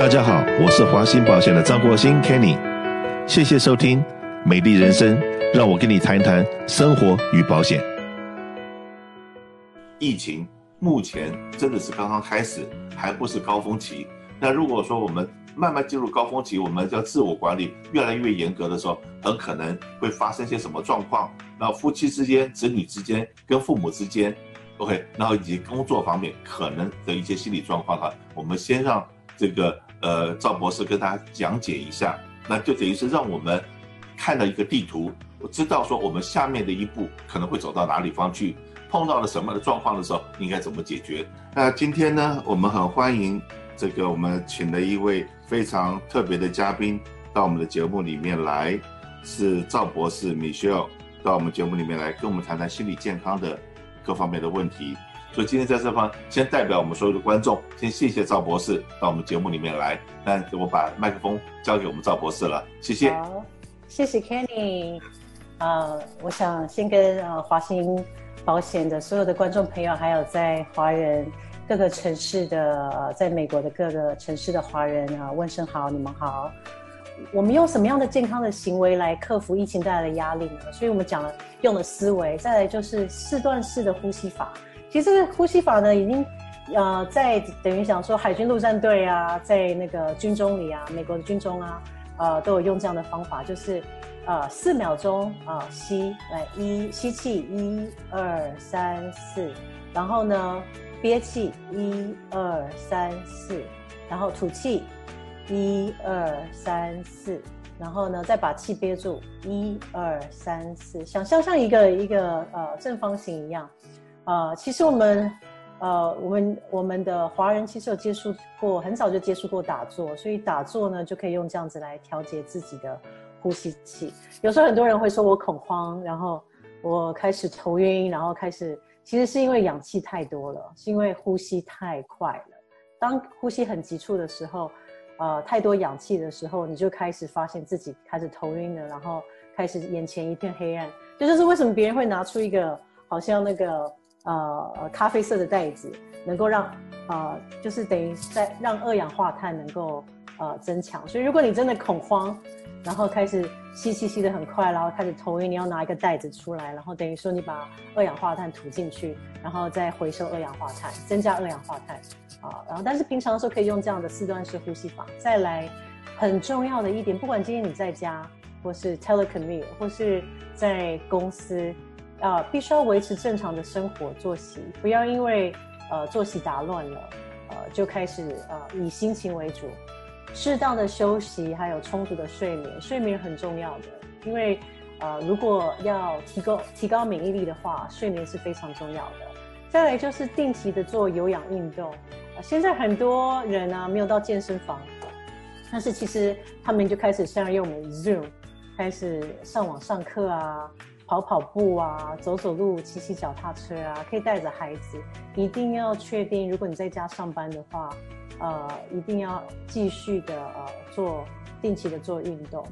大家好，我是华鑫保险的张国兴 Kenny，谢谢收听美丽人生，让我跟你谈一谈生活与保险。疫情目前真的是刚刚开始，还不是高峰期。那如果说我们慢慢进入高峰期，我们要自我管理越来越严格的时候，很可能会发生些什么状况？那夫妻之间、子女之间、跟父母之间，OK，然后以及工作方面可能的一些心理状况哈，我们先让这个呃赵博士跟大家讲解一下，那就等于是让我们看到一个地图，我知道说我们下面的一步可能会走到哪里方去，碰到了什么的状况的时候应该怎么解决？那今天呢，我们很欢迎。这个我们请了一位非常特别的嘉宾到我们的节目里面来，是赵博士 Michelle 到我们节目里面来跟我们谈谈心理健康的各方面的问题。所以今天在这方先代表我们所有的观众，先谢谢赵博士到我们节目里面来。那我把麦克风交给我们赵博士了，谢谢。好，谢谢 Kenny。呃，我想先跟呃华兴保险的所有的观众朋友，还有在华人。各个城市的，呃，在美国的各个城市的华人啊，问声好，你们好。我们用什么样的健康的行为来克服疫情带来的压力呢？所以我们讲了用了思维，再来就是四段式的呼吸法。其实呼吸法呢，已经呃在等于讲说海军陆战队啊，在那个军中里啊，美国的军中啊，呃都有用这样的方法，就是呃四秒钟啊、呃、吸，来一吸气一二三四，然后呢。憋气，一二三四，然后吐气，一二三四，然后呢，再把气憋住，一二三四，想象像一个一个呃正方形一样，呃，其实我们呃我们我们的华人其实有接触过，很早就接触过打坐，所以打坐呢就可以用这样子来调节自己的呼吸气。有时候很多人会说我恐慌，然后我开始头晕，然后开始。其实是因为氧气太多了，是因为呼吸太快了。当呼吸很急促的时候，呃，太多氧气的时候，你就开始发现自己开始头晕了，然后开始眼前一片黑暗。这，就是为什么别人会拿出一个好像那个呃咖啡色的袋子，能够让呃就是等于在让二氧化碳能够呃增强。所以如果你真的恐慌，然后开始吸气吸得很快，然后开始头晕，你要拿一个袋子出来，然后等于说你把二氧化碳吐进去，然后再回收二氧化碳，增加二氧化碳，啊，然后但是平常的时候可以用这样的四段式呼吸法。再来，很重要的一点，不管今天你在家，或是 telecommute，或是在公司，啊，必须要维持正常的生活作息，不要因为呃作息打乱了，呃就开始呃以心情为主。适当的休息，还有充足的睡眠，睡眠很重要的，因为，呃，如果要提高提高免疫力的话，睡眠是非常重要的。再来就是定期的做有氧运动，呃，现在很多人啊没有到健身房，但是其实他们就开始像用我们 Zoom，开始上网上课啊，跑跑步啊，走走路，骑骑脚踏车啊，可以带着孩子，一定要确定，如果你在家上班的话。呃，一定要继续的呃做定期的做运动。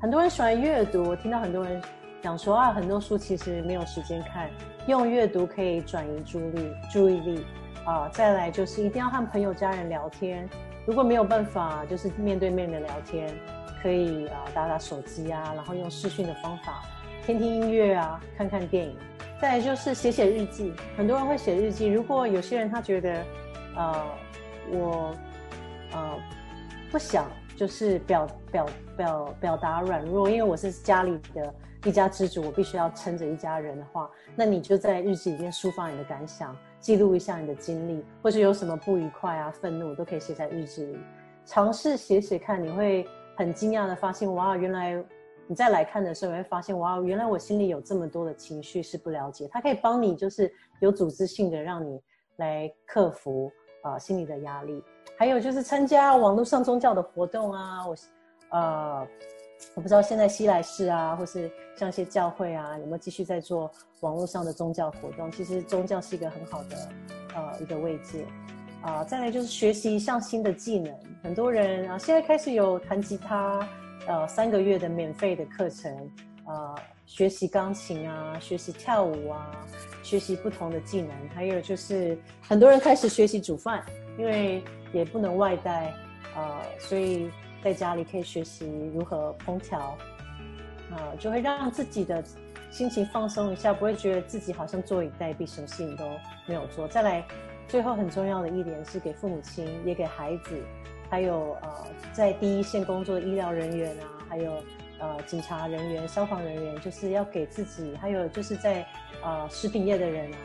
很多人喜欢阅读，我听到很多人讲说啊，很多书其实没有时间看，用阅读可以转移注意力注意力啊。再来就是一定要和朋友家人聊天，如果没有办法，就是面对面的聊天，可以啊打打手机啊，然后用视讯的方法听听音乐啊，看看电影。再来就是写写日记，很多人会写日记。如果有些人他觉得呃。我，呃，不想就是表表表表达软弱，因为我是家里的一家之主，我必须要撑着一家人的话，那你就在日记里面抒发你的感想，记录一下你的经历，或者有什么不愉快啊、愤怒，都可以写在日记里。尝试写写看，你会很惊讶的发现，哇，原来你再来看的时候，你会发现，哇，原来我心里有这么多的情绪是不了解，它可以帮你，就是有组织性的让你来克服。啊、心理的压力，还有就是参加网络上宗教的活动啊，我，呃，我不知道现在西来寺啊，或是像一些教会啊，有没有继续在做网络上的宗教活动？其实宗教是一个很好的，呃，一个慰藉。啊、呃，再来就是学习一项新的技能，很多人啊，现在开始有弹吉他，呃，三个月的免费的课程，啊、呃，学习钢琴啊，学习跳舞啊。学习不同的技能，还有就是很多人开始学习煮饭，因为也不能外带，呃，所以在家里可以学习如何烹调，呃，就会让自己的心情放松一下，不会觉得自己好像坐以待毙，什么事情都没有做。再来，最后很重要的一点是给父母亲，也给孩子，还有呃，在第一线工作的医疗人员啊，还有呃警察人员、消防人员，就是要给自己，还有就是在呃食品业的人啊，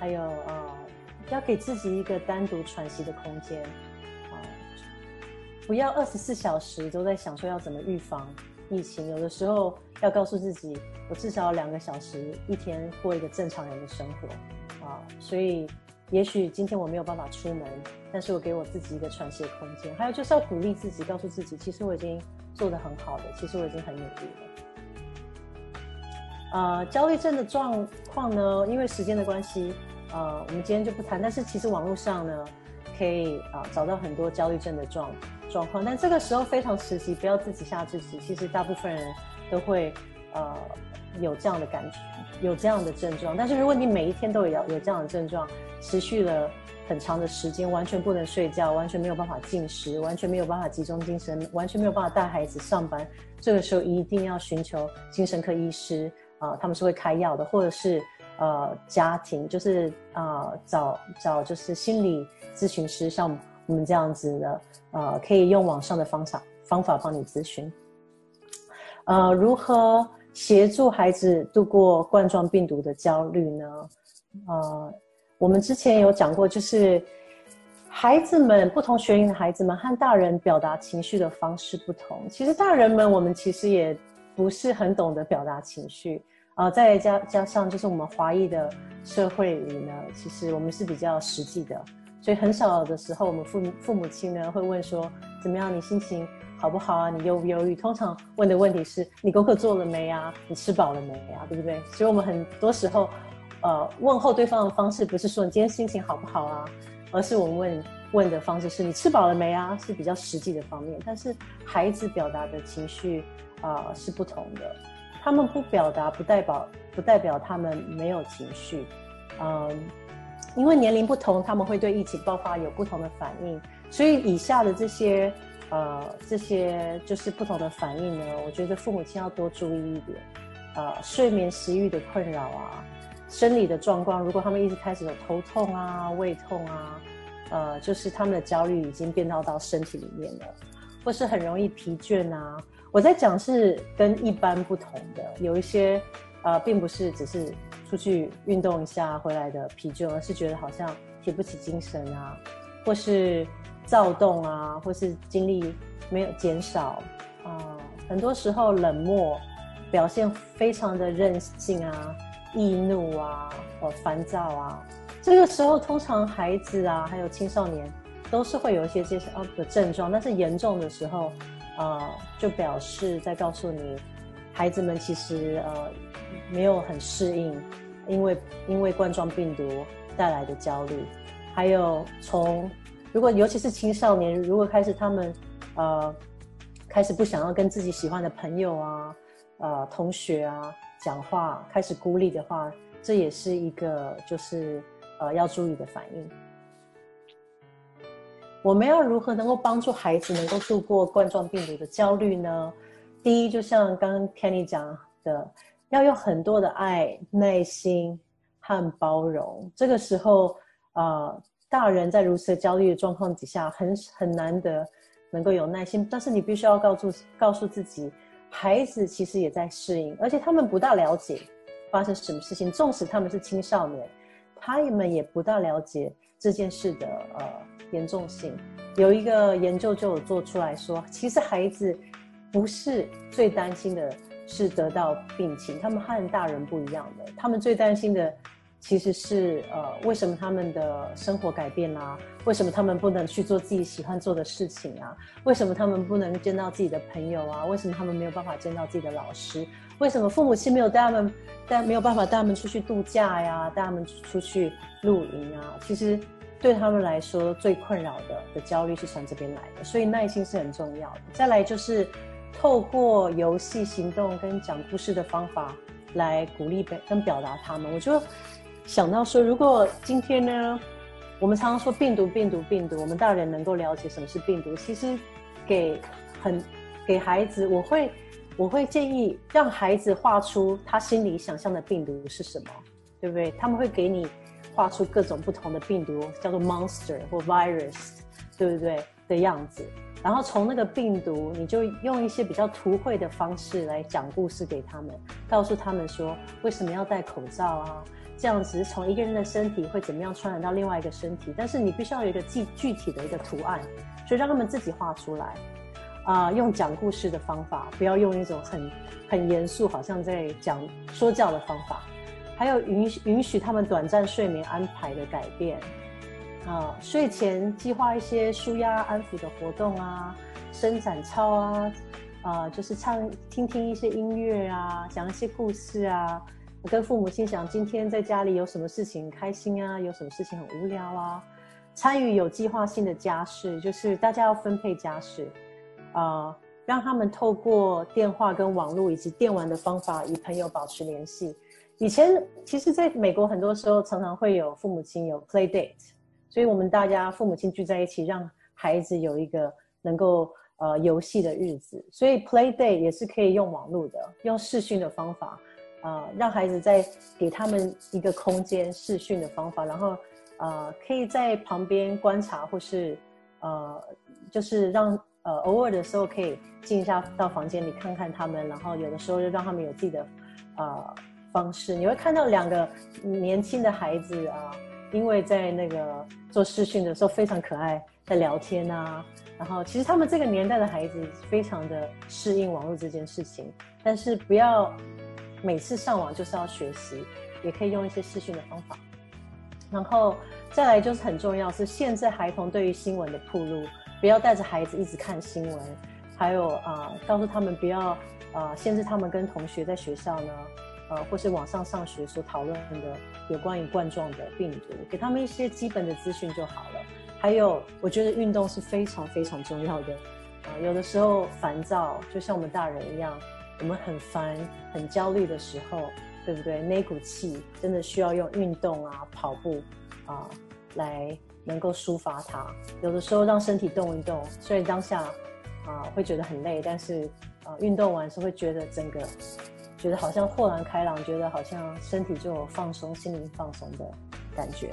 还有呃。要给自己一个单独喘息的空间，啊，不要二十四小时都在想说要怎么预防疫情。有的时候要告诉自己，我至少两个小时一天过一个正常人的生活，啊，所以也许今天我没有办法出门，但是我给我自己一个喘息的空间。还有就是要鼓励自己，告诉自己，其实我已经做得很好了，其实我已经很努力了。呃，焦虑症的状况呢，因为时间的关系。呃，我们今天就不谈，但是其实网络上呢，可以啊、找到很多焦虑症的状状况，但这个时候非常时期，不要自己吓自己。其实大部分人都会呃有这样的感觉，有这样的症状。但是如果你每一天都有有这样的症状，持续了很长的时间，完全不能睡觉，完全没有办法进食，完全没有办法集中精神，完全没有办法带孩子上班，这个时候一定要寻求精神科医师啊、他们是会开药的，或者是。呃，家庭就是呃，找找就是心理咨询师，像我们这样子的，呃，可以用网上的方法方法帮你咨询。呃，如何协助孩子度过冠状病毒的焦虑呢？呃，我们之前有讲过，就是孩子们不同学龄的孩子们和大人表达情绪的方式不同。其实大人们，我们其实也不是很懂得表达情绪。啊、呃，再加加上就是我们华裔的社会里呢，其实我们是比较实际的，所以很少的时候，我们父父母亲呢会问说怎么样，你心情好不好啊？你忧不忧郁？通常问的问题是你功课做了没啊？你吃饱了没啊？对不对？所以我们很多时候，呃，问候对方的方式不是说你今天心情好不好啊，而是我们问问的方式是你吃饱了没啊？是比较实际的方面。但是孩子表达的情绪啊、是不同的。他们不表达，不代表不代表他们没有情绪，嗯，因为年龄不同，他们会对疫情爆发有不同的反应。所以以下的这些呃这些就是不同的反应呢，我觉得父母亲要多注意一点。呃，睡眠食欲的困扰啊，生理的状况，如果他们一直开始有头痛啊、胃痛啊，呃，就是他们的焦虑已经变到到身体里面了，或是很容易疲倦啊。我在讲是跟一般不同的，有一些，呃，并不是只是出去运动一下回来的疲倦，而是觉得好像提不起精神啊，或是躁动啊，或是精力没有减少啊，很多时候冷漠，表现非常的任性啊，易怒啊，或烦躁啊，这个时候通常孩子啊，还有青少年都是会有一些这些啊的症状，但是严重的时候。呃，就表示在告诉你，孩子们其实呃没有很适应，因为因为冠状病毒带来的焦虑，还有从如果尤其是青少年，如果开始他们呃开始不想要跟自己喜欢的朋友啊、呃同学啊讲话，开始孤立的话，这也是一个就是呃要注意的反应。我们要如何能够帮助孩子能够度过冠状病毒的焦虑呢？第一，就像刚刚 Kenny 讲的，要有很多的爱、耐心和包容。这个时候，呃，大人在如此焦虑的状况底下，很很难得能够有耐心。但是你必须要告诉告诉自己，孩子其实也在适应，而且他们不大了解发生什么事情。纵使他们是青少年，他们也不大了解这件事的呃。严重性，有一个研究就有做出来说，其实孩子不是最担心的是得到病情，他们和大人不一样的，他们最担心的其实是呃，为什么他们的生活改变啦、为什么他们不能去做自己喜欢做的事情啊？为什么他们不能见到自己的朋友啊？为什么他们没有办法见到自己的老师？为什么父母亲没有带他们带没有办法带他们出去度假呀？带他们出去露营啊？其实。对他们来说，最困扰的的焦虑是从这边来的，所以耐心是很重要的。再来就是透过游戏、行动跟讲故事的方法来鼓励跟表达他们。我觉得想到说，如果今天呢，我们常常说病毒，病毒，病毒，我们大人能够了解什么是病毒。其实给很给孩子，我会我会建议让孩子画出他心里想象的病毒是什么，对不对？他们会给你画出各种不同的病毒，叫做 monster 或 virus，对不对的样子。然后从那个病毒，你就用一些比较图绘的方式来讲故事给他们，告诉他们说为什么要戴口罩啊。这样子从一个人的身体会怎么样传染到另外一个身体？但是你必须要有一个具具体的一个图案，所以让他们自己画出来，啊、用讲故事的方法，不要用一种很很严肃，好像在讲说教的方法。还有允允许他们短暂睡眠安排的改变，啊、睡前计划一些舒压安抚的活动啊，伸展操啊，啊、呃，就是唱听听一些音乐啊，讲一些故事啊。跟父母亲讲，今天在家里有什么事情开心啊？有什么事情很无聊啊？参与有计划性的家事，就是大家要分配家事，啊、让他们透过电话跟网络以及电玩的方法与朋友保持联系。以前其实在美国很多时候常常会有父母亲有 play date，所以我们大家父母亲聚在一起，让孩子有一个能够呃游戏的日子。所以 play date 也是可以用网络的，用视讯的方法。呃，让孩子在给他们一个空间视讯的方法，然后呃，可以在旁边观察，或是呃，就是让呃偶尔的时候可以进一下到房间里看看他们，然后有的时候就让他们有自己的呃方式。你会看到两个年轻的孩子啊，因为在那个做视讯的时候非常可爱，在聊天啊，然后其实他们这个年代的孩子非常的适应网络这件事情，但是不要。每次上网就是要学习，也可以用一些视讯的方法。然后再来就是很重要，是限制孩童对于新闻的铺路，不要带着孩子一直看新闻。还有啊、告诉他们不要啊、限制他们跟同学在学校呢，呃，或是网上上学所讨论的有关于冠状的病毒，给他们一些基本的资讯就好了。还有，我觉得运动是非常非常重要的。啊、呃，有的时候烦躁，就像我们大人一样。我们很烦、很焦虑的时候，对不对？那股气真的需要用运动啊、跑步啊来能够抒发它。有的时候让身体动一动，虽然当下啊会觉得很累，但是啊运动完是会觉得整个觉得好像豁然开朗，觉得好像身体就有放松、心灵放松的感觉。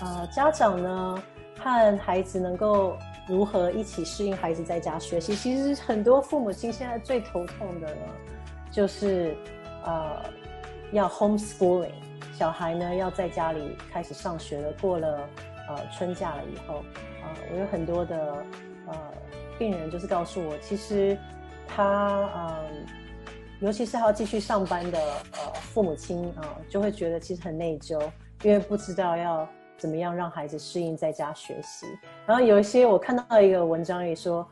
啊，家长呢，和孩子能够。如何一起适应孩子在家学习？其实很多父母亲现在最头痛的呢，就是呃要 homeschooling，小孩呢要在家里开始上学了。过了呃春假了以后，啊、呃，我有很多的呃病人就是告诉我，其实他嗯、尤其是还要继续上班的呃父母亲啊、就会觉得其实很内疚，因为不知道要。怎么样让孩子适应在家学习？然后有一些我看到一个文章也说，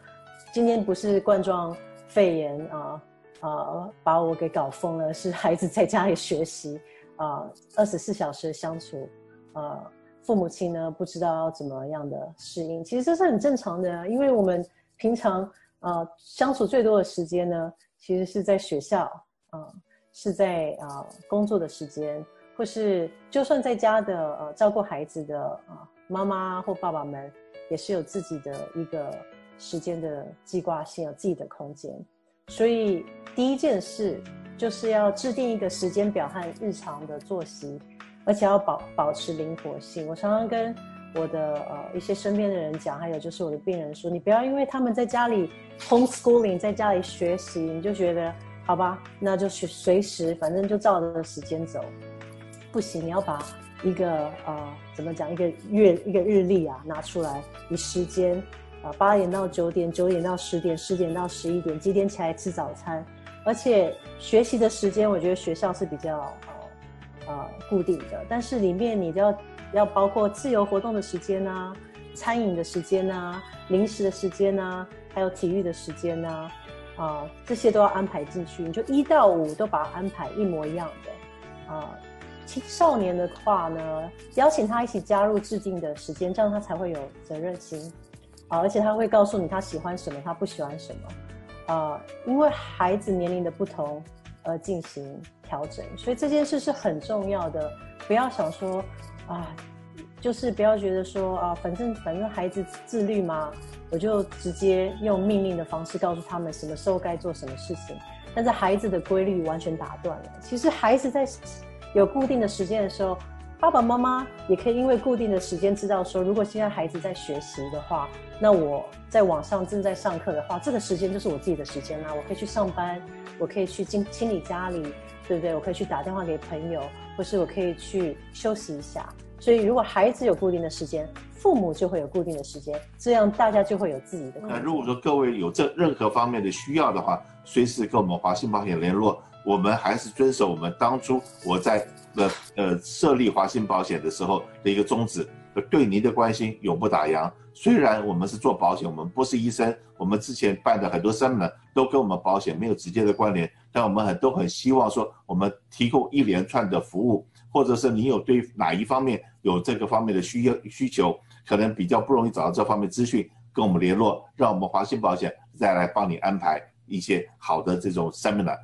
今天不是冠状肺炎啊啊把我给搞疯了，是孩子在家里学习啊，二十四小时相处，啊，父母亲呢不知道要怎么样的适应。其实这是很正常的，因为我们平常啊相处最多的时间呢，其实是在学校啊，是在啊工作的时间。或是就算在家的呃照顾孩子的啊妈妈或爸爸们，也是有自己的一个时间的计划性，有自己的空间。所以第一件事就是要制定一个时间表和日常的作息，而且要保保持灵活性。我常常跟我的呃一些身边的人讲，还有就是我的病人说，你不要因为他们在家里 homeschooling，在家里学习，你就觉得好吧，那就随随时反正就照着时间走。不行，你要把一个呃，怎么讲，一个月一个日历啊拿出来，以时间啊，八点到九点，九点到十点，十点到十一点，几点起来吃早餐，而且学习的时间，我觉得学校是比较呃呃固定的，但是里面你要要包括自由活动的时间啊，餐饮的时间啊，零食的时间啊，还有体育的时间啊，啊、这些都要安排进去，你就一到五都把它安排一模一样的啊。青少年的话呢，邀请他一起加入制定的时间，这样他才会有责任心啊，而且他会告诉你他喜欢什么，他不喜欢什么啊，因为孩子年龄的不同而进行调整。所以这件事是很重要的，不要想说啊，就是不要觉得说啊，反正反正孩子自律嘛，我就直接用命令的方式告诉他们什么时候该做什么事情，但是孩子的规律完全打断了。其实孩子在有固定的时间的时候。爸爸妈妈也可以因为固定的时间知道说，如果现在孩子在学习的话，那我在网上正在上课的话，这个时间就是我自己的时间啦。我可以去上班，我可以去清清理家里，对不对？我可以去打电话给朋友，或是我可以去休息一下。所以，如果孩子有固定的时间，父母就会有固定的时间，这样大家就会有自己的。那如果说各位有这任何方面的需要的话，随时跟我们华信保险联络。我们还是遵守我们当初我在呃呃设立华信保险的时候的一个宗旨，对您的关心永不打烊。虽然我们是做保险，我们不是医生，我们之前办的很多上门都跟我们保险没有直接的关联，但我们很都很希望说，我们提供一连串的服务，或者是你有对哪一方面有这个方面的需要需求，可能比较不容易找到这方面资讯，跟我们联络，让我们华信保险再来帮你安排一些好的这种 seminar。